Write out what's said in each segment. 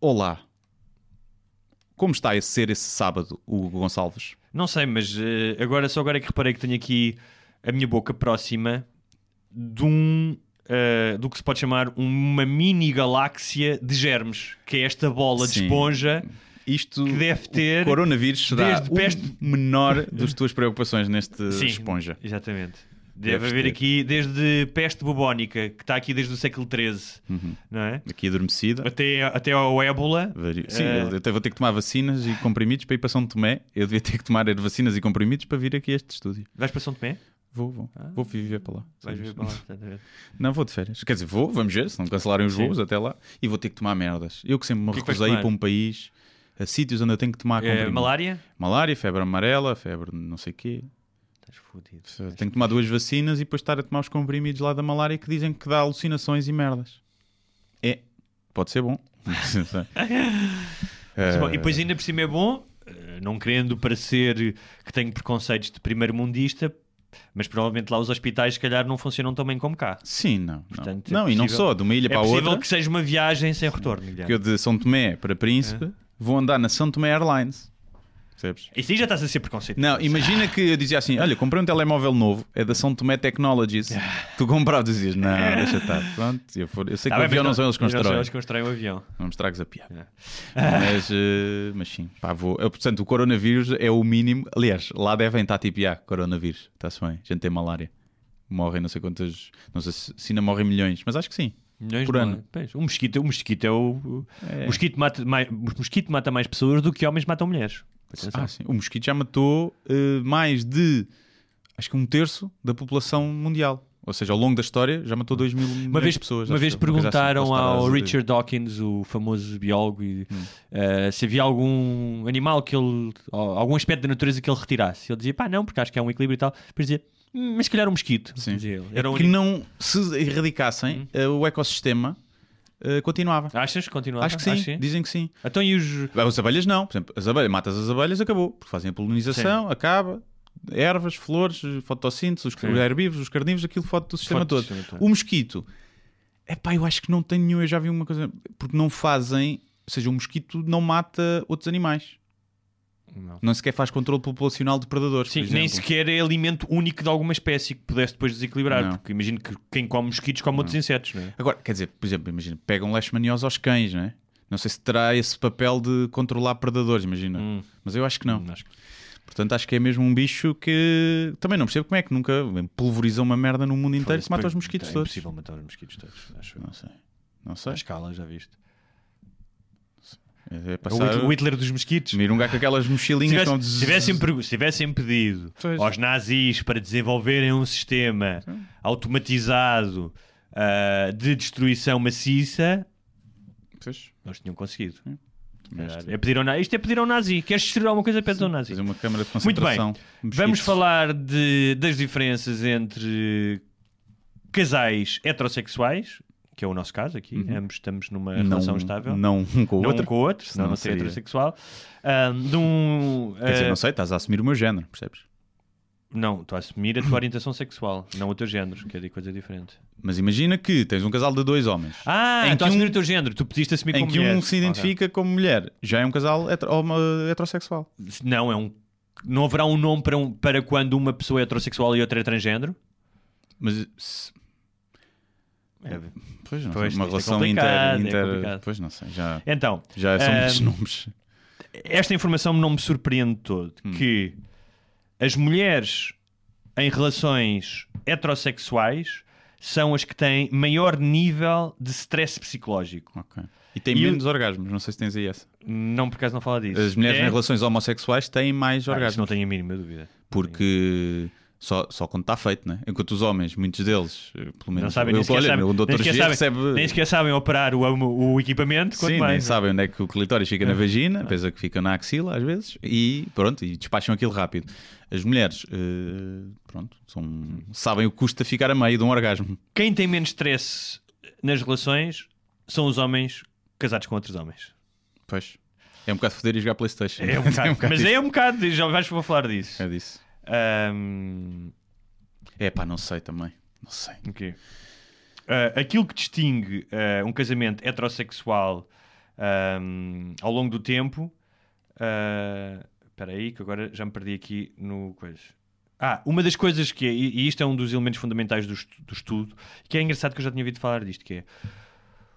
Olá. Como está a ser esse sábado, Hugo Gonçalves? Não sei, mas eh, agora só agora é que reparei que tenho aqui a minha boca próxima de um eh, do que se pode chamar uma mini galáxia de germes, que é esta bola de Sim. esponja Isto, que deve ter o coronavírus será desde o peste- menor das tuas preocupações neste Sim, esponja. Exatamente. Deve haver ter. aqui desde peste bubónica, que está aqui desde o século XIII, Uhum. não é? Aqui adormecida. Até, até ao ébola. Sim, Eh, eu até vou ter que tomar vacinas e comprimidos para ir para São Tomé. Eu devia ter que tomar vacinas e comprimidos para vir aqui a este estúdio. Vais para São Tomé? Vou, vou. Vou viver para lá. Vais Sim. ver para lá. Não, vou de férias. Quer dizer, vou, vamos ver, se não cancelarem os Sim. voos até lá. E vou ter que tomar merdas. Eu que sempre me que é recusei a ir tomar? para um país, a sítios onde eu tenho que tomar comprimidos. malária? Malária, febre amarela, febre não sei o quê. Estás fodido. Tenho que tomar duas vacinas e depois estar a tomar os comprimidos lá da malária que dizem que dá alucinações e merdas. É, pode ser bom. Não Bom, E depois ainda por cima é bom, eh, não querendo parecer que tenho preconceitos de primeiro mundista, mas provavelmente lá os hospitais se calhar não funcionam tão bem como cá. Sim, não. não. Portanto, é não, e não possível- só, de uma ilha É para a possível outra. que seja uma viagem sem retorno. Guilherme. Que eu de São Tomé para Príncipe vou andar na São Tomé Airlines. Percebes? Isso aí já estás a ser preconceituoso. Não, imagina que eu dizia assim: Olha, comprei um telemóvel novo, é da São Tomé Technologies. tu compravas e dizias: Não, deixa estar. Pronto, eu, for, eu sei que Tá o bem, avião mas não são eles que Não são constroem. eles que constroem o avião. Não me estragues a piada. Mas, eh, mas sim, pá, vou. Portanto, o coronavírus é o mínimo. Aliás, lá devem estar tipo, ah, coronavírus, está-se bem, a gente tem malária. Morrem não sei quantas, não sei se, ainda morrem milhões, mas acho que sim. Milhões Por ano. dólares. Pois, o mosquito, o mosquito é o. o É. mosquito mata mais, o mosquito mata mais pessoas do que homens matam mulheres. Ah. O mosquito já matou eh, mais de, acho que um terço da população mundial. Ou seja, ao longo da história já matou 2 mil Uma vez, de pessoas. uma vez assim, perguntaram ao. Richard Dawkins, o famoso biólogo, e, Hum. eh, se havia algum animal que ele, algum aspecto da natureza que ele retirasse. Ele dizia, pá, não, porque acho que há um equilíbrio e tal. Depois dizia, "Hum, mas se calhar um mosquito. Sim. Dizia ele. Era um que único- não se erradicassem, eh, o ecossistema eh, continuava. Achas que continuava? Acho que sim, dizem que sim. Então e os. As abelhas não, por exemplo, as abelhas, matas as abelhas, acabou, porque fazem a polinização, acaba, ervas, flores, fotossíntese, os Sim. herbívoros, os carnívoros, aquilo fode do sistema Fode do todo. sistema todo. O mosquito, é pá, eu acho que não tem nenhum, eu já vi uma coisa, porque não fazem, ou seja, o mosquito não mata outros animais, Não. não sequer faz controle populacional de predadores. Sim, nem sequer é alimento único de alguma espécie que pudesse depois desequilibrar. Não. Porque imagino que quem come mosquitos come outros insetos, não é? Agora, quer dizer, por exemplo, imagina, pegam leishmaniose aos cães, não é? Não sei se terá esse papel de controlar predadores, imagina. Hum. Mas eu acho que não. Acho que- Portanto, acho que é mesmo um bicho que também não percebo como é que nunca pulverizou uma merda no mundo inteiro que mata os mosquitos é todos. impossível matar os mosquitos todos. Acho. Não sei. Não sei. À escala, já viste. É O. Hitler, o Hitler dos mosquitos. Um gajo com aquelas Se mochilinhas se tivessem, se tivessem pedido Pois. aos nazis para desenvolverem um sistema automatizado ah, de destruição maciça, Pois, eles tinham conseguido. que- É pedir ao nazi. Isto é pedir ao nazi. Queres destruir alguma coisa? Pede ao nazi. Fazer uma câmara de Muito bem. concentração. Vamos falar de- das diferenças entre casais heterossexuais, que é o nosso caso aqui. Ambos estamos numa relação estável. Uhum. Não um com o Não outro. com o outro, senão Senão não seria heterossexual. De um, Quer dizer, ah, não sei, estás a assumir o meu género, percebes? Não, estou a assumir a tua orientação sexual, não o teu género, que é de coisa diferente. Mas imagina que tens um casal de dois homens. Ah, Em estou a que assumir um- o teu género, tu pediste assumir em como que mulher. um se identifica como mulher, já é um casal hetero- homo- heterossexual. Não, é um. Não haverá um nome para, um, para quando uma pessoa é heterossexual e outra é transgénero? Mas É. pois não, Pois, uma é relação complicado, inter, é inter- complicado. pois não sei, já, Então, já são Ahm, muitos nomes. esta informação não me surpreende todo Hum. que as mulheres em relações heterossexuais são as que têm maior nível de stress psicológico. Ok. E tem E menos orgasmos, não sei se tens aí essa. Não, por acaso não fala disso. As mulheres é... em relações homossexuais têm mais Ah, orgasmos. não tenho a mínima dúvida. Porque só, só quando está feito, né? Enquanto os homens, muitos deles, eh, pelo menos Não sabem, eu, nem sequer olha, sabem, o doutor nem G sabem, recebe. nem sequer sabem operar o, o, equipamento, Sim, nem mais. sabem onde é que o clitóris fica na vagina, pensa que fica na axila às vezes, e pronto, e despacham aquilo rápido. As mulheres, eh, pronto, são, sabem o que custa ficar a meio de um orgasmo. Quem tem menos stress nas relações são os homens casados com outros homens. Pois. É um bocado foder e jogar Playstation. É um bocado, mas isso. é um bocado, já vais vou falar disso. É disso. Ahm, É pá, não sei também. Não sei. ok. Ah, aquilo que distingue ah, um casamento heterossexual Ahm, ao longo do tempo. ah, Espera aí, que agora já me perdi aqui no coisa. Ah, uma das coisas que é, e isto é um dos elementos fundamentais do, estu- do estudo, que é engraçado que eu já tinha ouvido falar disto, que é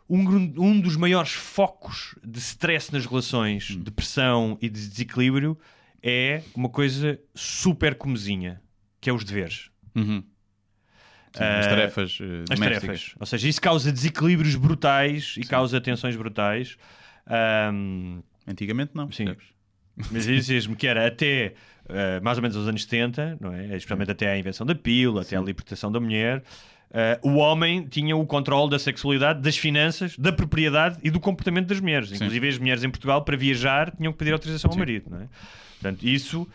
um, um dos maiores focos de stress nas relações, de pressão e de desequilíbrio é uma coisa super comezinha, que é os deveres. Uhum. Sim, as Ah, tarefas eh, As tarefas. Ou seja, isso causa desequilíbrios brutais e causa tensões brutais. Ahm, Antigamente não. Sim. percebes? mas dizias-me que era até ah, mais ou menos aos anos 70, não é? especialmente até à invenção da pílula, até à libertação da mulher. ah, o homem tinha o controle da sexualidade, das finanças, da propriedade e do comportamento das mulheres. Inclusive, as mulheres em Portugal, para viajar, tinham que pedir autorização ao Sim. marido. Não é? Portanto, isso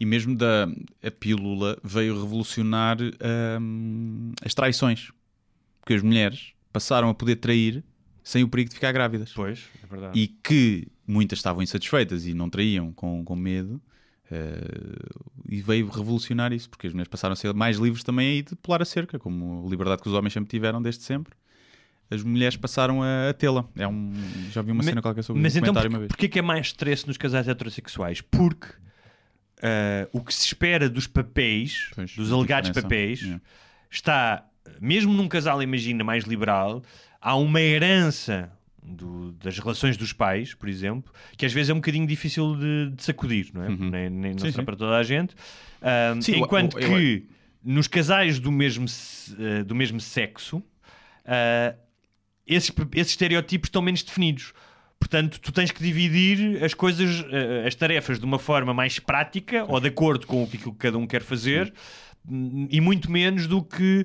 E mesmo da a pílula veio revolucionar hum, as traições. Porque as mulheres passaram a poder trair sem o perigo de ficar grávidas. Pois, é verdade. E que muitas estavam insatisfeitas e não traíam com, com medo. eh, e veio revolucionar isso, porque as mulheres passaram a ser mais livres também aí de pular a cerca, como a liberdade que os homens sempre tiveram desde sempre. As mulheres passaram a, a tê-la. É um, já vi uma Ma- cena qualquer sobre Mas um então, comentário porquê, uma vez. porquê que é mais stress nos casais heterossexuais? Porque ah, o que se espera dos papéis, Pois, dos alegados papéis, Yeah. está, mesmo num casal, imagina, mais liberal, há uma herança do- das relações dos pais, por exemplo, que às vezes é um bocadinho difícil de, de sacudir, não é? Nem, nem- não Sim, será sim. para toda a gente. Sim, eu- enquanto eu- eu- que nos casais do mesmo, ah, do mesmo sexo, ah, esses, esses estereótipos estão menos definidos. Portanto, tu tens que dividir as coisas, eh, as tarefas de uma forma mais prática ou de acordo com aquilo que cada um quer fazer hum, e muito menos do que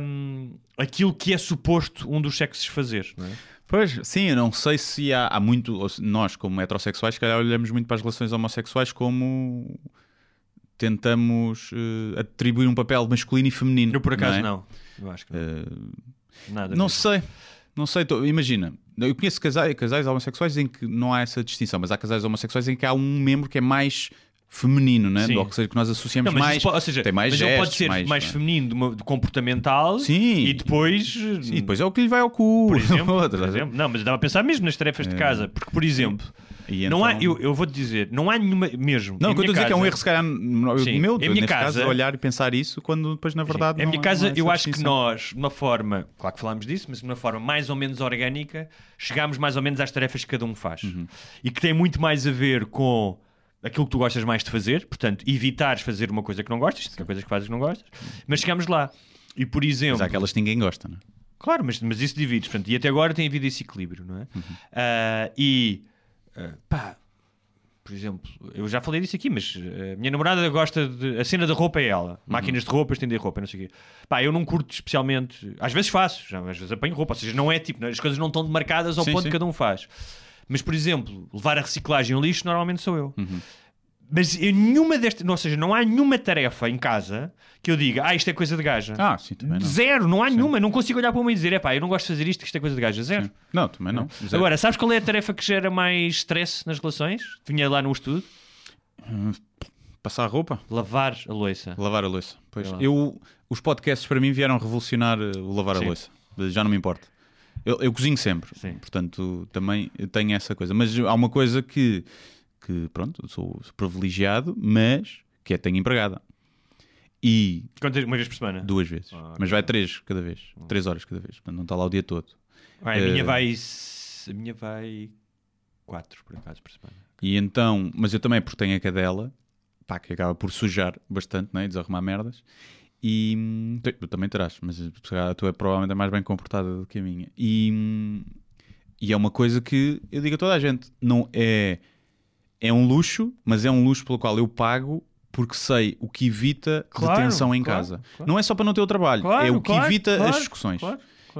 hum, aquilo que é suposto um dos sexos fazer. Não é? Pois, sim, eu não sei se há, há muito. Nós, como heterossexuais, se calhar olhamos muito para as relações homossexuais como tentamos eh, atribuir um papel masculino e feminino. Eu, por acaso, é? não. Eu acho que não. Eh, Nada não mesmo. sei, não sei. tô- imagina, eu conheço casais, casais homossexuais em que não há essa distinção, mas há casais homossexuais em que há um membro que é mais feminino, né? Sim. Ou seja, que nós associamos Não, mais. pode- ou seja, tem mais mas ele pode gestos, ser mais- mais, feminino, de, uma- de comportamental Sim. e depois. Sim, depois é o que lhe vai ao cu. Por exemplo, por exemplo. Não, mas dava a pensar mesmo nas tarefas de casa, porque, por exemplo, E não há, então- eu, eu vou-te dizer, não há nenhuma, mesmo. Não, o que eu estou a dizer é que é um erro, se calhar, Sim. meu, Em minha casa- caso, é olhar e pensar isso quando depois, na verdade, Em não minha casa, eu acho que nós, de uma forma, claro que falámos disso, mas de uma forma mais ou menos orgânica, chegámos mais ou menos às tarefas que cada um faz. Uhum. E que tem muito mais a ver com aquilo que tu gostas mais de fazer, portanto, evitares fazer uma coisa que não gostas, que há coisas que fazes que não gostas, mas chegamos lá. E por exemplo, Mas há aquelas que ninguém gosta, não é? Claro, mas, mas isso divides. Portanto, e até agora tem havido esse equilíbrio, não é? Uhum. Ah, e ah, pá, por exemplo, eu já falei disso aqui, mas ah, a minha namorada gosta de. A cena da roupa é ela. Máquinas de roupa, estender roupa, não sei o quê. Pá, eu não curto especialmente. Às vezes faço, já, às vezes apanho roupa, ou seja, não é tipo, as coisas não estão demarcadas ao Sim, ponto sim. que cada um faz. Mas, por exemplo, levar a reciclagem ao lixo normalmente sou eu. Uhum. Mas nenhuma destas, ou seja, não há nenhuma tarefa em casa que eu diga, ah, isto é coisa de gaja. Ah, sim, também não. Zero, não há nenhuma. Não consigo olhar para uma e dizer, é pá, eu não gosto de fazer isto, que isto é coisa de gaja. Zero. Não, também não. Zero. Agora, sabes qual é a tarefa que gera mais stress nas relações? Vinha lá no estudo: Passar a roupa, lavar a louça. lavar a louça. Pois. Eu, os podcasts para mim vieram revolucionar eh, o lavar Sim. a louça. Já não me importa. Eu, eu cozinho sempre, Sim. portanto também tenho essa coisa. Mas há uma coisa que, que pronto, sou privilegiado, mas que é tenho empregada. E Quantas, uma vez por semana? duas vezes. Ah, mas vai três cada vez. Três horas cada vez. Portanto, não está lá o dia todo. Ah, a minha Eh, vai. A minha vai. Quatro, por acaso, por semana. E então, mas eu também porque tenho a cadela, pá, que acaba por sujar bastante, né? e desarrumar merdas. E hum, tu também terás, mas a tua é provavelmente mais bem comportada do que a minha. E, hum, e é uma coisa que eu digo a toda a gente: não é, é um luxo, mas é um luxo pelo qual eu pago porque sei o que evita Claro, detenção em claro, casa. claro. Não é só para não ter o trabalho, é o que evita as discussões.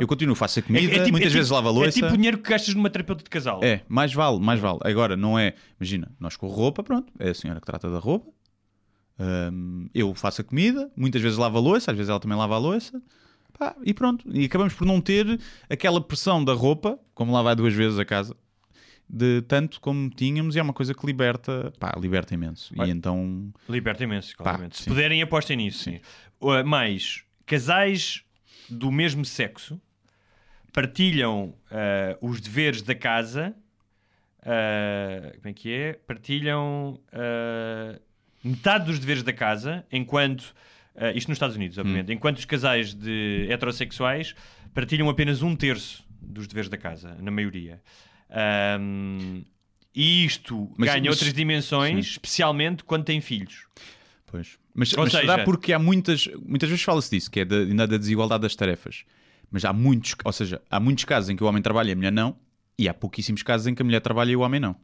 Eu continuo, faço a comida, É- é tipo- muitas é vezes tipo- lavo a louça. É tipo dinheiro que gastas numa terapeuta de casal. É, mais vale, mais vale. Agora, não é. Imagina, nós com roupa, pronto, é a senhora que trata da roupa. Hum, eu faço a comida, muitas vezes lavo a louça, às vezes ela também lava a louça. Pá, e pronto. E acabamos por não ter aquela pressão da roupa, como lá vai duas vezes a casa, de tanto como tínhamos, e é uma coisa que liberta, pá, liberta imenso. Vai. E então. Liberta imenso, claramente. Se sim. puderem, apostem nisso. Sim. Uh, mais casais do mesmo sexo partilham ah, os deveres da casa. ah, como é que é? Partilham ah, metade dos deveres da casa, enquanto. isto nos Estados Unidos, obviamente. Enquanto os casais de heterossexuais partilham apenas um terço dos deveres da casa, na maioria. Ahm, e isto Mas- ganha mas- outras dimensões, especialmente quando tem filhos. Pois. Mas, Ou mas seja- será porque há muitas, muitas vezes fala-se disso, que é da, da desigualdade das tarefas. Mas há muitos, ou seja, há muitos casos em que o homem trabalha e a mulher não, e há pouquíssimos casos em que a mulher trabalha e o homem não.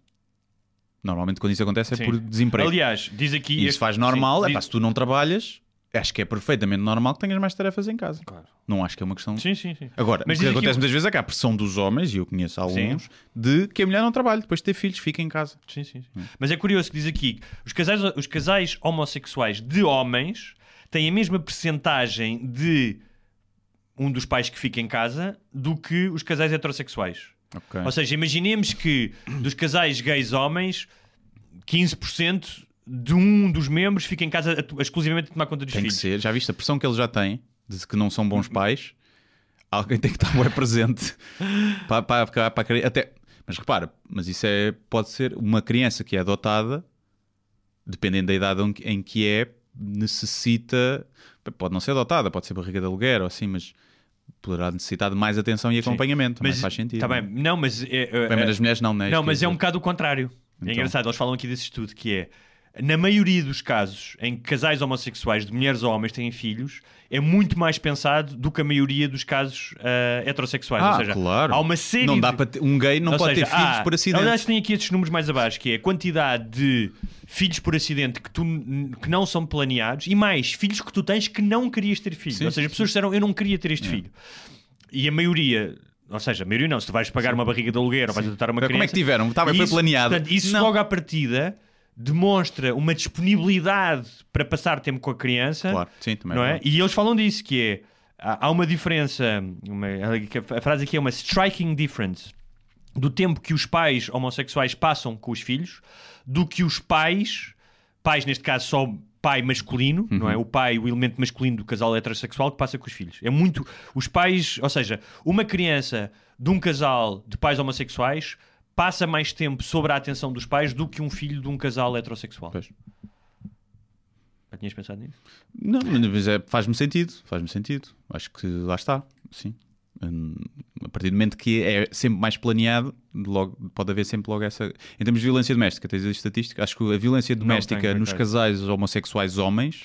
Normalmente quando isso acontece é Sim. por desemprego. Aliás, diz aqui. e isso faz normal, sim, é diz- pá, se tu não trabalhas, acho que é perfeitamente normal que tenhas mais tarefas em casa. Claro. Não acho que é uma questão. Sim, sim, sim. Agora, Mas o que diz aqui acontece um- muitas vezes é que há pressão dos homens, e eu conheço alguns, de que a mulher não trabalhe, depois de ter filhos, fica em casa. Sim, sim, Hum. sim. Mas é curioso que diz aqui que os casais, os casais homossexuais de homens têm a mesma percentagem de um dos pais que fica em casa do que os casais heterossexuais. Ok. Ou seja, imaginemos que dos casais gays homens, 15% de um dos membros fica em casa a- exclusivamente a tomar conta dos Tem que filhos. ser. Já viste a pressão que eles já têm de que não são bons pais? Alguém tem que estar bem presente para, para, para, a até Mas repara, mas isso é, pode ser uma criança que é adotada, dependendo da idade em que- que é, necessita. Pode não ser adotada, pode ser barriga de aluguer ou assim, mas poderá necessitar de mais atenção e acompanhamento. Também faz sentido. Tá não é? bem, não, mas. É, é- Bem, mas as mulheres não, né? Não, mas é um bocado o contrário. É Então. engraçado, eles falam aqui desse estudo que é na maioria dos casos em que casais homossexuais de mulheres ou homens têm filhos, é muito mais pensado do que a maioria dos casos ah, heterossexuais. Ah, Ou seja, claro. há uma série Não dá de- para ter- um gay não Ou pode seja, ter filhos há- por acidente. Aliás, tem aqui estes números mais abaixo, que é a quantidade de filhos por acidente que, tu, que não são planeados e mais filhos que tu tens que não querias ter filho. Sim, ou seja, sim, as pessoas disseram eu não queria ter este filho. E a maioria, ou seja, a maioria não, se tu vais pagar uma barriga de aluguer ou vais adotar uma criança. Como é que tiveram? Estava, foi planeado. portanto, isso Não. logo à partida demonstra uma disponibilidade para passar tempo com a criança Claro, sim, também não é? E eles falam disso, que é há uma diferença, uma- a frase aqui é uma striking difference do tempo que os pais homossexuais passam com os filhos do que os pais, pais neste caso só pai masculino, não é? Uhum. O pai, o elemento masculino do casal heterossexual que passa com os filhos. É muito os pais, ou seja, uma criança de um casal de pais homossexuais passa mais tempo sobre a atenção dos pais do que um filho de um casal heterossexual. Pois. Já tinhas pensado nisso? Não, mas é- faz-me sentido, faz-me sentido. Acho que lá está, sim. Hum, A partir do momento que é sempre mais planeado, logo, pode haver sempre logo essa. Em termos de violência doméstica, tens a estatística, acho que a violência doméstica nos casais homossexuais homens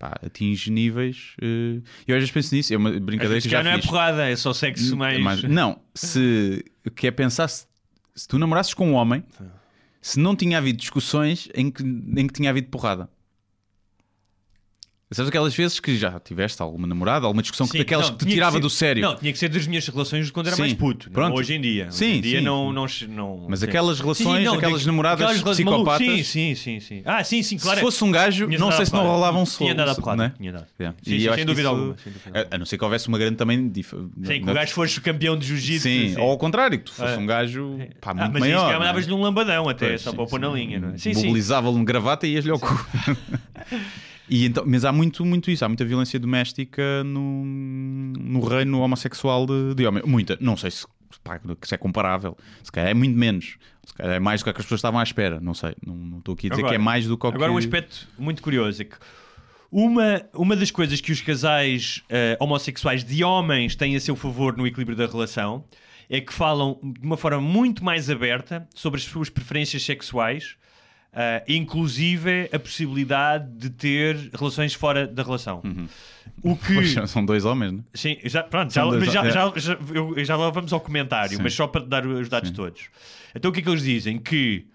pá, atinge níveis. eh, Eu às vezes penso nisso, é uma brincadeira que já já não é fiz. porrada, é só sexo mais. Mas- não, se o que é pensar se, se tu namorasses com um homem, se não tinha havido discussões em que, em que tinha havido porrada. Sabes aquelas vezes que já tiveste alguma namorada, alguma discussão que Sim, daquelas não, que te tinha tirava ser- do sério. Não, tinha que ser das minhas relações quando era Sim, mais puto. não pronto. Hoje em dia. Hoje Sim, em dia sim. não, não, não. Mas aquelas relações, aquelas digo- namoradas aquelas psicopatas- Sim, sim, sim, sim. Ah, sim, sim, claro. se fosse um gajo, Tinha não sei se não rolavam Tinha solo. dado a porrada. né? Tinha dado. Yeah. Sim, sim, sem que dúvida alguma, a- não ser que houvesse uma grande também. dif- Sim, que o gajo fosse campeão de jiu-jitsu. Sim, ou ao contrário, que tu fosse Ah. um gajo pá, Ah, muito mas maior. não é? mandavas-lhe um lambadão até, só para pôr na linha, não é? Sim, sim. Mobilizava-lhe um gravata e ias-lhe ao cu. E então, mas há muito, muito isso, há muita violência doméstica no, no reino homossexual de, de homem. Muita, não sei se, pá, se é comparável, se calhar é muito menos, se calhar é mais do que as pessoas estavam à espera, não sei, não, estou aqui a dizer Agora- que é mais do que o Agora, que... um aspecto muito curioso é que uma, uma das coisas que os casais eh, homossexuais de homens têm a seu favor no equilíbrio da relação é que falam de uma forma muito mais aberta sobre as suas preferências sexuais, eh, inclusive a possibilidade de ter relações fora da relação. O que. Pois, são dois homens, né? Sim, já, pronto, já, dois- mas já, é. já, já, eu- já lá vamos ao comentário, Sim. mas só para dar os dados todos. Então o que é que eles dizem? Que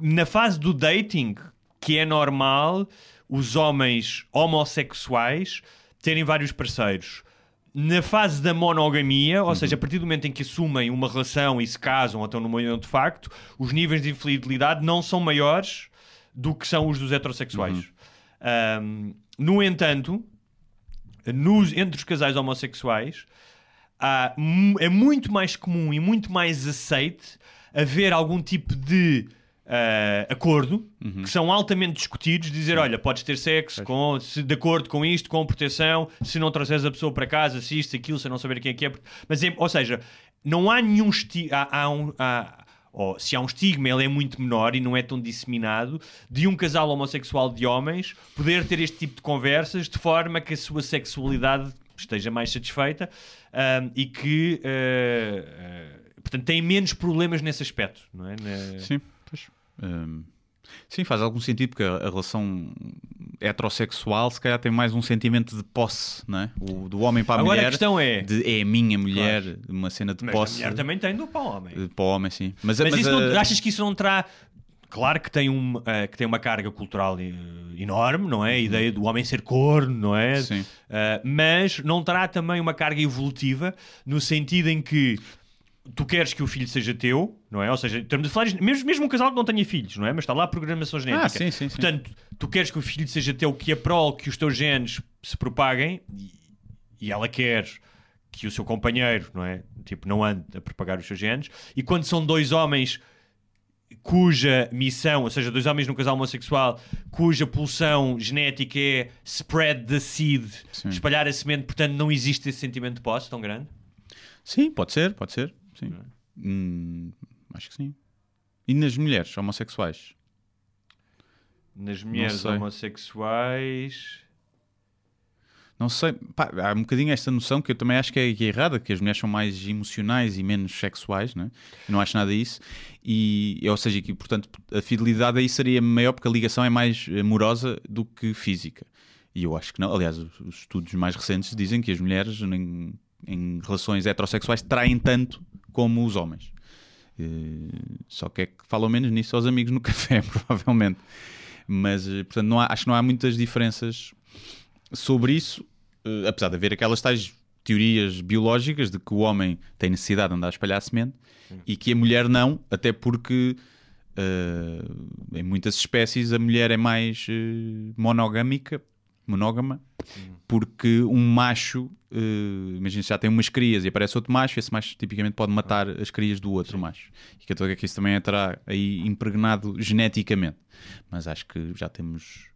na fase do dating, que é normal os homens homossexuais terem vários parceiros. Na fase da monogamia, ou seja, a partir do momento em que assumem uma relação e se casam ou estão numa união de facto, os níveis de infidelidade não são maiores do que são os dos heterossexuais. Ahm, no entanto, nos- entre os casais homossexuais, há é muito mais comum e muito mais aceite haver algum tipo de ah, acordo, Uhum. que são altamente discutidos, dizer, olha, podes ter sexo com, se, de acordo com isto, com proteção, se não trouxeres a pessoa para casa, se isto, aquilo, se não saber quem é que é. Mas, é- ou seja, não há nenhum estigma... Há, há um, há- ou, se há um estigma, ele é muito menor e não é tão disseminado, de um casal homossexual de homens poder ter este tipo de conversas de forma que a sua sexualidade esteja mais satisfeita ah, e que... ah, ah, portanto, tem menos problemas nesse aspecto, não é? Na- Sim. Hum, sim, faz algum sentido porque a, a relação heterossexual se calhar tem mais um sentimento de posse, não é? O, do homem para a Agora a mulher. questão é- de, é a minha mulher, uma cena de Mas posse. a mulher também tem do para o homem. eh, Para o homem, sim. Mas, Mas, mas isso não- a- achas que isso não terá. Claro que tem, um, eh, que tem uma carga cultural eh, enorme, não é? A ideia do homem ser corno, não é? Uhum. Sim. Eh, mas não terá também uma carga evolutiva no sentido em que tu queres que o filho seja teu, não é? Ou seja, estamos a falar, mesmo, mesmo um casal que não tenha filhos, não é? Mas está lá a programação genética. Ah, sim, sim, sim. Portanto, tu queres que o filho seja teu, que é prol que os teus genes se propaguem e, ela quer que o seu companheiro, não é? Tipo, não ande a propagar os seus genes. E quando são dois homens cuja missão, ou seja, dois homens num casal homossexual, cuja pulsão genética é spread the seed, espalhar a semente, portanto não existe esse sentimento de posse tão grande. Sim, pode ser, pode ser. Sim. é? Hum, acho que sim. E nas mulheres homossexuais? Nas mulheres sei. homossexuais. Não sei, pá, há um bocadinho esta noção que eu também acho que é, que é errada, que as mulheres são mais emocionais e menos sexuais, né? eu não acho nada disso, e, ou seja, que portanto a fidelidade aí seria maior porque a ligação é mais amorosa do que física. E eu acho que não, aliás, os, os estudos mais recentes dizem que as mulheres em, em relações heterossexuais traem tanto como os homens. Eh, só que é que falam menos nisso aos amigos no café, provavelmente. Mas, eh, portanto, não há- acho que não há muitas diferenças sobre isso, eh, apesar de haver aquelas tais teorias biológicas de que o homem tem necessidade de andar a espalhar semente e que a mulher não, até porque eh, em muitas espécies a mulher é mais monogâmica, monógama, porque um macho, eh, imagina já tem umas crias e aparece outro macho, esse macho tipicamente pode matar as crias do outro macho. E que eu estou a ver que isso também estará aí impregnado geneticamente. Mas acho que já temos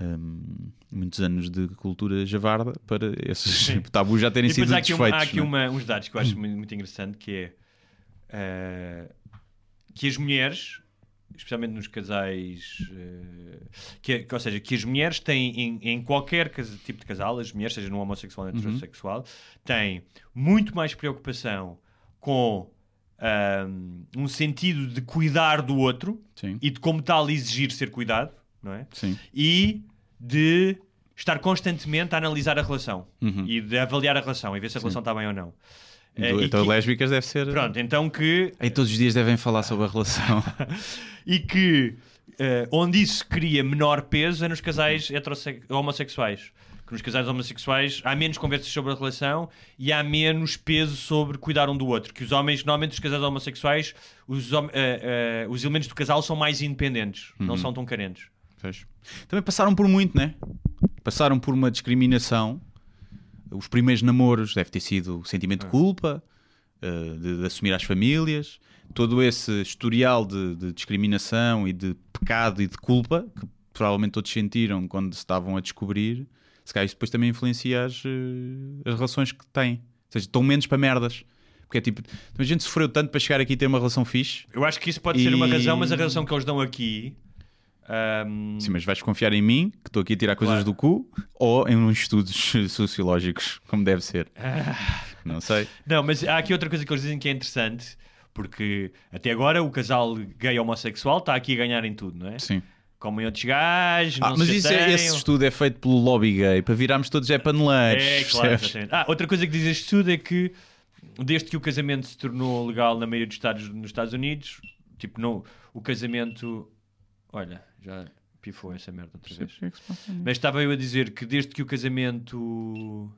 hum, muitos anos de cultura javarda para esses tabus já terem E sido há aqui, um- desfeitos. há aqui é? uma- uns dados que eu acho muito, muito interessante que é eh, que as mulheres, especialmente nos casais, eh, que, que- ou seja, que as mulheres têm em, em qualquer cas- tipo de casal, as mulheres, seja no homossexual ou Uhum. heterossexual, têm muito mais preocupação com ahm, um sentido de cuidar do outro Sim, e de como tal exigir ser cuidado, não é? sim. e de estar constantemente a analisar a relação Uhum. e de avaliar a relação e ver se a relação está bem ou não. Do- e então, que- lésbicas deve ser. Pronto, então que Aí todos os dias devem falar sobre a relação. e que eh, onde isso cria menor peso é nos casais homossexuais. Que nos casais homossexuais há menos conversas sobre a relação e há menos peso sobre cuidar um do outro. Que os homens, normalmente, os casais homossexuais, os, hom- eh, eh, os elementos do casal são mais independentes, Uhum. não são tão carentes. Pois. Também passaram por muito, né? Passaram por uma discriminação. Os primeiros namoros deve ter sido sentimento de culpa, eh, de, de assumir as famílias, todo esse historial de, de discriminação e de pecado e de culpa que provavelmente todos sentiram quando se estavam a descobrir. Se calhar isso depois também influencia as, eh, as relações que têm. Ou seja, estão menos para merdas. Porque é tipo, a gente sofreu tanto para chegar aqui e ter uma relação fixe. Eu acho que isso pode ser uma E- razão, mas a razão que eles dão aqui. Ahm, Sim, mas vais confiar em mim, que estou aqui a tirar coisas Claro. do cu, ou em uns estudos sociológicos, como deve ser. Ah. Não sei. Não, mas há aqui outra coisa que eles dizem que é interessante, porque até agora o casal gay homossexual está aqui a ganhar em tudo, não é? Sim. Como em outros gajos, Ah, não mas isso é- esse estudo é feito pelo lobby gay, para virarmos todos é paneleiros. É, claro, exatamente. Ah, outra coisa que diz este estudo é que desde que o casamento se tornou legal na maioria dos estados nos Estados Unidos, tipo, no, o casamento. Olha, já pifou essa merda outra vez. É? Mas estava eu a dizer que desde que o casamento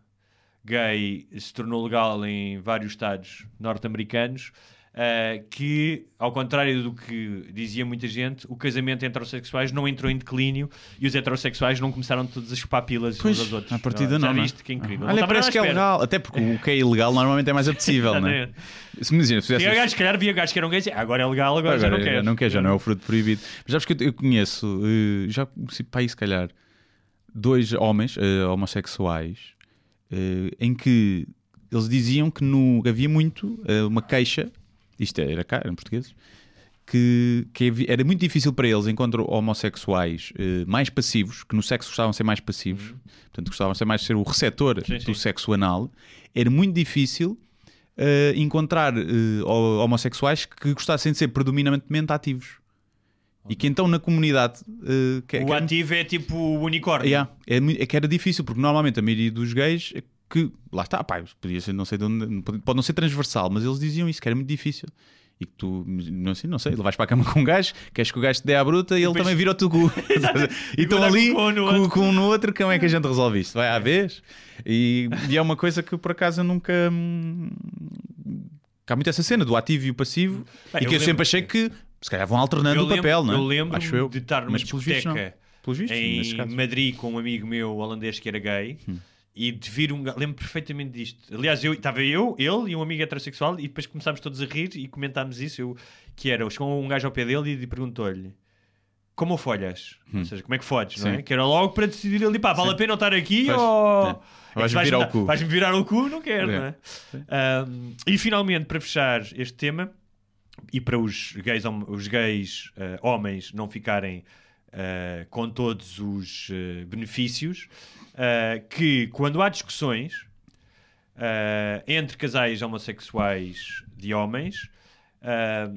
gay se tornou legal em vários estados norte-americanos, Uh, que, ao contrário do que dizia muita gente, o casamento entre heterossexuais não entrou em declínio e os heterossexuais não começaram todos a chupar pilas Pois, uns aos outros. à partida Já não, não é? viste? Que incrível. Olha, Não parece que é legal. Até porque o que é ilegal normalmente é mais apetecível, não é? Se me diziam, se fizesse- gajos, se calhar, via gajos que eram gays. ah, Agora é legal, agora, já não quero. não quer, já não é o fruto proibido. Mas sabes que eu, eu conheço, eh, já conheci para aí se calhar, dois homens eh, homossexuais eh, em que eles diziam que no, havia muito eh, uma queixa, isto era cá, eram portugueses, que, que era muito difícil para eles, enquanto homossexuais eh, mais passivos, que no sexo gostavam de ser mais passivos, portanto gostavam de ser mais de ser o receptor Uhum. Sim, do sim. sexo anal, era muito difícil eh, encontrar eh, ho- homossexuais que gostassem de ser predominantemente ativos. E que então na comunidade que, O que ativo é tipo o unicórnio. Yeah, é, é que era difícil, porque normalmente a maioria dos gays é que lá está, pá, podia ser, não sei de onde, pode não ser transversal, mas eles diziam isso, que era muito difícil. E que tu, não sei, não sei, vais para a cama com um gajo, queres que o gajo te dê à bruta e ele depois- também vira o teu cu. e estão ali com um no com, outro. com um no outro, como é que a gente resolve isto? Vai à vez? E, e é uma coisa que por acaso eu nunca. hum, há muito essa cena do ativo e o passivo, Bem, e que eu eu, sempre lembro- achei que se calhar vão alternando Eu o papel, lembro, não é? Eu lembro Acho eu. de estar numa Mas pelos vistos, não. discoteca Pelos vistos, em. Madrid com um amigo meu holandês que era gay Hum. E de vir um gajo, lembro perfeitamente disto. Aliás, eu estava eu, ele e um amigo heterossexual e depois começámos todos a rir e comentámos isso. Eu, que era, chegou um gajo ao pé dele e perguntou-lhe como folhas? Ou seja, como é que fodes, não é? Hum. Sim. Que era logo para decidir ali, pá, vale a pena eu estar aqui ou. é. É Vais-me virar o cu. Vais-me virar o cu? Não quero, É. não é? Ahm, e finalmente, para fechar este tema, e para os gays, os gays eh, homens não ficarem eh, com todos os eh, benefícios, eh, que quando há discussões entre casais homossexuais de homens,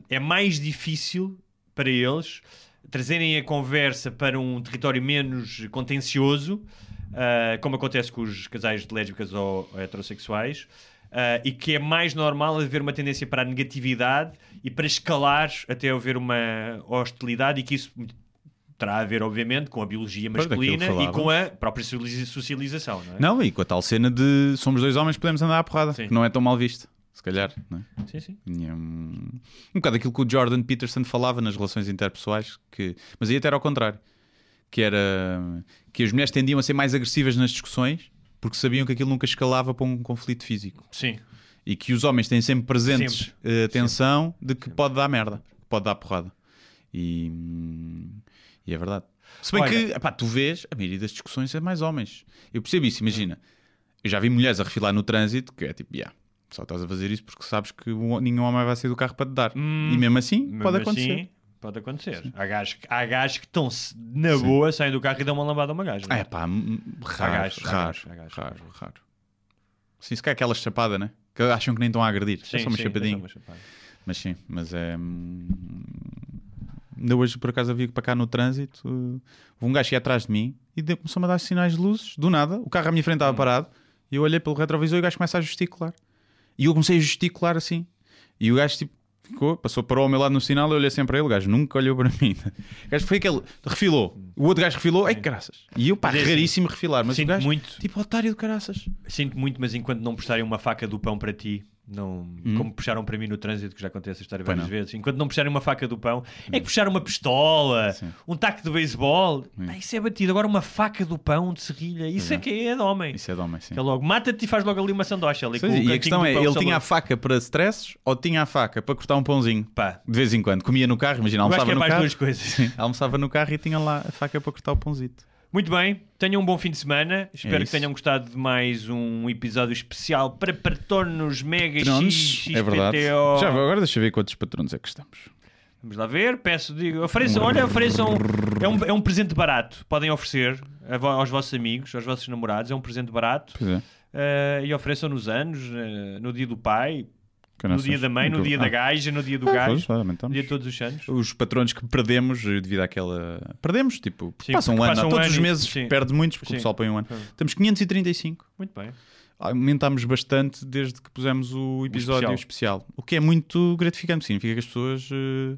é mais difícil para eles trazerem a conversa para um território menos contencioso, como acontece com os casais de lésbicas ou heterossexuais, eh, e que é mais normal haver uma tendência para a negatividade e para escalar até haver uma hostilidade e que isso terá a ver, obviamente, com a biologia masculina e com a própria socializa- socialização, não é? Não, e com a tal cena de somos dois homens, podemos andar à porrada, Sim. que não é tão mal visto, se calhar. Não é? Sim, sim. É um, um bocado aquilo que o Jordan Peterson falava nas relações interpessoais, que, mas aí até era ao contrário, que era que as mulheres tendiam a ser mais agressivas nas discussões porque sabiam que aquilo nunca escalava para um conflito físico. Sim. E que os homens têm sempre presentes Sempre. a atenção de que pode dar merda, que pode dar porrada. E, hum, e é verdade. Se bem Olha- que, epá, tu vês, a maioria das discussões é mais homens. Eu percebo isso, imagina. Eu já vi mulheres a refilar no trânsito, que é tipo, yeah, só estás a fazer isso porque sabes que nenhum homem vai sair do carro para te dar. Hum, e mesmo assim, Mesmo pode assim, acontecer. pode acontecer. Há gajos, que- há gajos que estão na boa, saem do carro e dão uma lambada a uma gaja. é? é pá, hum, raro, gajos, raro, gajos, há gajos. raro, raro. Sim, se calhar aquela chapada, né? Que acham que nem estão a agredir. Sim, é só uma sim, chapadinha. é uma chapada. Mas sim, mas é. Hum, Ainda hoje, por acaso, havia para cá no trânsito. uh, um gajo ia atrás de mim e começou-me a dar sinais de luzes, do nada. O carro à minha frente Hum. estava parado e eu olhei pelo retrovisor e o gajo começa a gesticular. E eu comecei a gesticular assim. E o gajo, tipo, ficou, passou, parou ao meu lado no sinal. Eu olhei sempre para ele. O gajo nunca olhou para mim. O gajo foi aquele, refilou. O outro gajo refilou, ei, caraças. E eu, pá, Mas é assim, raríssimo refilar. Mas o Sinto gajo, muito, tipo, otário do caraças. sinto muito, mas enquanto não puxarem uma faca do pão para ti, não, como puxaram para mim no trânsito, que já contei essa história Hum. Várias. Hum. vezes, enquanto não puxarem uma faca do pão, é que puxar uma pistola, Sim. Hum. um taco de beisebol, pá, isso é batido. Agora uma faca do pão de serrilha, isso é que é de homem. Isso é de homem, sim. Que é logo, mata-te e faz logo ali uma sandocha. Ali, Sim, e a questão é, ele tinha a faca para stresses ou tinha a faca para cortar um pãozinho? Pá, De vez em quando. Comia no carro, imagina, almoçava é no carro. duas coisas. Sim, almoçava no carro e tinha lá a faca para cortar o pãozito. Muito bem, tenham um bom fim de semana. Espero que isso. tenham gostado de mais um episódio especial para patronos Mega Patronos, X, é verdade. XPTO. Já, agora deixa eu ver quantos patronos é que estamos. Vamos lá ver, peço, digo, ofereçam, olha, ofereçam, é um, é um presente barato, podem oferecer aos vossos amigos, aos vossos namorados, é um presente barato Pois é. eh, e ofereçam nos anos, eh, no dia do pai, no dia da mãe, no dia da ah, gaja, no dia do ah, gajo, no dia de todos os santos. Os patronos que perdemos eh, devido àquela. Perdemos, tipo, Sim, passam um ano, passa um todos ano os meses sim. perde muitos, porque Sim. o pessoal põe um ano. Sim. Temos 535. Muito bem. Aumentámos bastante desde que pusemos o episódio especial. especial. O que é muito gratificante, significa que as pessoas eh,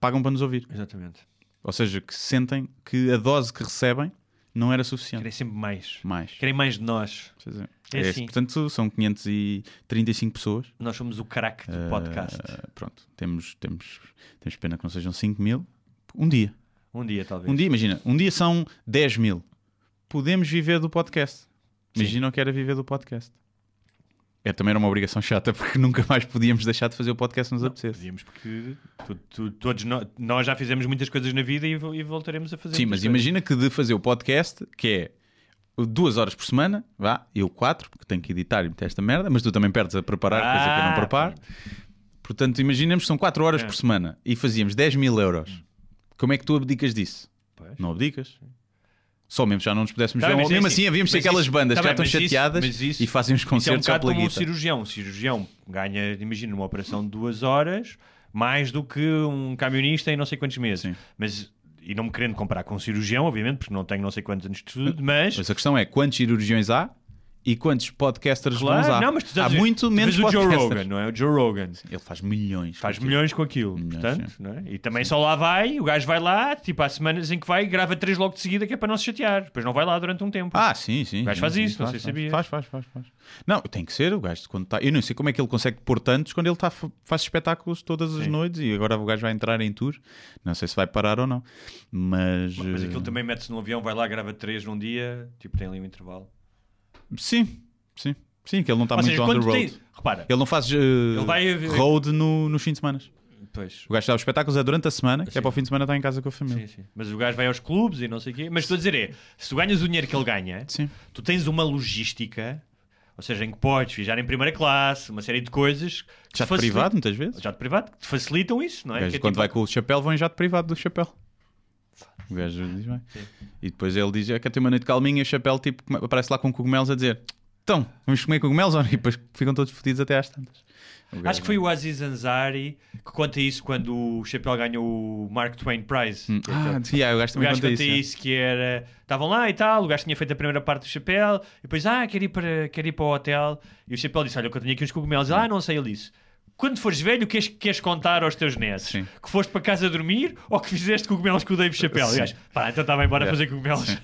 pagam para nos ouvir. Exatamente. Ou seja, que sentem que a dose que recebem não era suficiente. Querem sempre mais. Mais. Querem mais de nós. Dizer, É é, assim. Portanto, são 535 pessoas. Nós somos o craque do podcast. Uh, pronto, temos, temos, temos pena que não sejam 5 mil. Um dia. Um dia, talvez. Um dia, imagina, um dia são 10 mil. Podemos viver do podcast. Imagina o que era viver do podcast. Era também era uma obrigação chata porque nunca mais podíamos deixar de fazer o podcast se nos apetecesse. Podíamos, porque tu- tu- todos nós, nós já fizemos muitas coisas na vida e, e voltaremos a fazer. Sim, mas imagina que de fazer o podcast, que é duas horas por semana, vá, eu quatro, porque tenho que editar e meter esta merda, mas tu também perdes a preparar, coisa que eu não Ah, preparo. Portanto, imaginemos que são quatro horas É. por semana e fazíamos 10 mil euros. Como é que tu abdicas disso? coisas. Pois. Não abdicas? Só mesmo já não nos pudéssemos Tá mas é mesmo assim, assim, havíamos mas aquelas isso- bandas tá que já estão isso- chateadas mas isso- e fazem uns Isso é um concertos bocado como um cirurgião. Um cirurgião ganha, imagina, uma operação de duas horas mais do que um camionista em não sei quantos meses. Sim. Mas, e não me querendo comparar com um cirurgião, obviamente, porque não tenho não sei quantos anos de estudo, mas. Mas a questão é quantos cirurgiões há e quantos podcasters Claro, bons há. não, mas tu há muito tu menos vês o Joe podcasters. Rogan, não é? O Joe Rogan. Ele faz milhões. Faz com aquilo. milhões com aquilo, Milhões, portanto, sim. não é? E também só lá vai, o gajo vai lá, tipo, há semanas em que vai grava três logo de seguida, que é para não se chatear. Depois não vai lá durante um tempo. Ah, sim, sim. O gajo sim, faz sim, isso, não faz, sei se faz, sabias. Faz, faz, faz, faz. Não, tem que ser o gajo quando está. Eu não sei como é que ele consegue pôr tantos quando ele está, faz espetáculos todas as Sim. noites e agora o gajo vai entrar em tour. Não sei se vai parar ou não. Mas. Mas eh, aquilo também mete-se no avião, vai lá, grava três num dia, tipo, tem ali um intervalo. Sim, sim. Sim, que ele não está Ou muito seja, on the road. Repara, Ele não faz eh, vai- road no, nos fins de semana. pois... O gajo dá os espetáculos é durante a semana, que Sim. é para o fim de semana estar em casa com a família. Sim, sim. Mas o gajo vai aos clubes e não sei o quê. Mas estou a dizer é, se tu ganhas o dinheiro que ele ganha, tu tens uma logística, ou seja, em que podes viajar em primeira classe, uma série de coisas... de facilitam- privado, muitas vezes. Já de privado, que te facilitam isso, não é? Gajo, é quando tipo- vai com o chapéu, vão em jato privado do chapéu. O gajo diz bem. Sim. E depois ele diz: é que ter uma noite calminha e o chapéu tipo, come- aparece lá com cogumelos a dizer: Então, vamos comer cogumelos ou não? E depois ficam todos fodidos até às tantas. O Acho que foi o Aziz Ansari que conta isso quando o Chapéu ganhou o Mark Twain Prize. Hum, é Ah, aquele- sim, ah, o gajo O também gajo conta conta isso. é. que era. Estavam lá e tal, o gajo tinha feito a primeira parte do chapéu, e depois, ah, quero ir para, quero ir para o hotel. E o chapéu disse: Olha, eu tenho aqui uns cogumelos. Ele, ah, não sei, ele disse. Quando fores velho, queres, queres contar aos teus netos? Sim. Que foste para casa dormir ou que fizeste cogumelos com o Dave Chappelle? E o Sim. gajo, pá, então está bem, bora É. fazer cogumelos. Sim.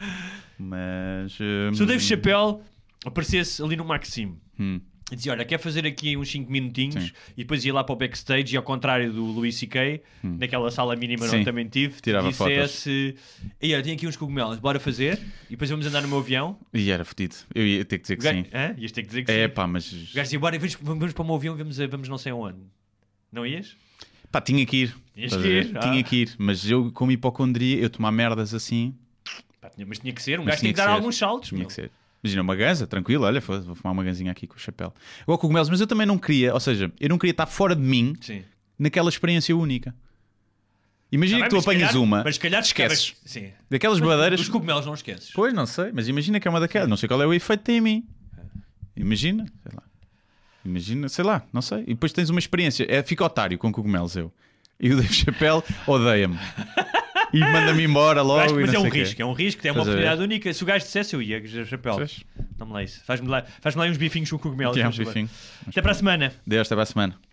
Mas. hum, Se o Dave Chappelle aparecesse ali no Maxime hum, e dizia: Olha, quer fazer aqui uns 5 minutinhos Sim. e depois ia lá para o backstage e ao contrário do Louis C.K., naquela sala mínima Sim. onde também tive, Tirava dissesse: Ei, olha, tenho aqui uns cogumelos, bora fazer e depois vamos andar no meu avião. E era fedido. Eu ia ter que dizer que gajo, sim. Hã? Ias ter que dizer que É sim. pá, mas. O gajo dizia: Bora, vamos, vamos para o meu avião, vamos, a- vamos não sei aonde. Não ias? Pá, tinha que ir. Estás que ir, ah. Tinha que ir. Mas eu, como hipocondria, eu tomar merdas assim, Pá, tinha- mas tinha que ser, um Mas gajo tinha tinha que dar que ser. alguns saltos. tinha meu. que ser. Imagina uma ganza, tranquilo, olha, vou fumar uma ganzinha aqui com o chapéu. Igual cogumelos, mas eu também não queria, ou seja, eu não queria estar fora de mim Sim. naquela experiência única. Imagina Tá que bem, tu mas se apanhas calhar- uma, Mas se calhar esqueces. esqueces. Sim. daquelas badeiras. Os cogumelos não esqueces. Pois, não sei, mas imagina que é uma daquelas, não sei qual é o efeito que tem em mim. Imagina, sei lá. Imagina, sei lá, não sei. E depois tens uma experiência, é, fica otário com cogumelos eu. E o Dave Chappelle odeia-me. E manda-me embora logo. Acho mas é não um sei quê. risco, é um risco, é uma oportunidade única. Se o gajo dissesse, eu ia, chapéu. Dá-me lá isso. Faz-me lá, faz lá uns bifinhos com cogumelos. É um bifinho. Até para a semana. Deus, até para a semana.